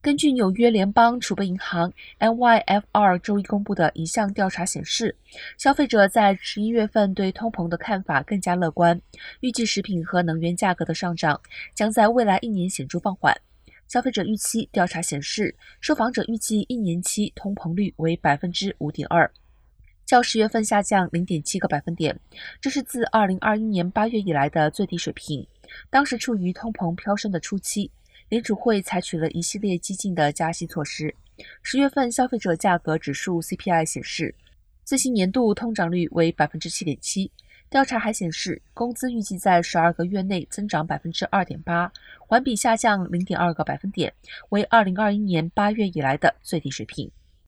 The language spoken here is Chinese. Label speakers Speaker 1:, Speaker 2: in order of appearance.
Speaker 1: 根据纽约联邦储备银行 （NYFR） 周一公布的一项调查显示，消费者在十一月份对通膨的看法更加乐观，预计食品和能源价格的上涨将在未来一年显著放缓。消费者预期调查显示，受访者预计一年期通膨率为百分之五点二，较十月份下降零点七个百分点，这是自二零二一年八月以来的最低水平。当时处于通膨飙升的初期。联储会采取了一系列激进的加息措施。十月份消费者价格指数 CPI 显示，最新年度通胀率为百分之七点七。调查还显示，工资预计在十二个月内增长百分之二点八，环比下降零点二个百分点，为二零二一年八月以来的最低水平。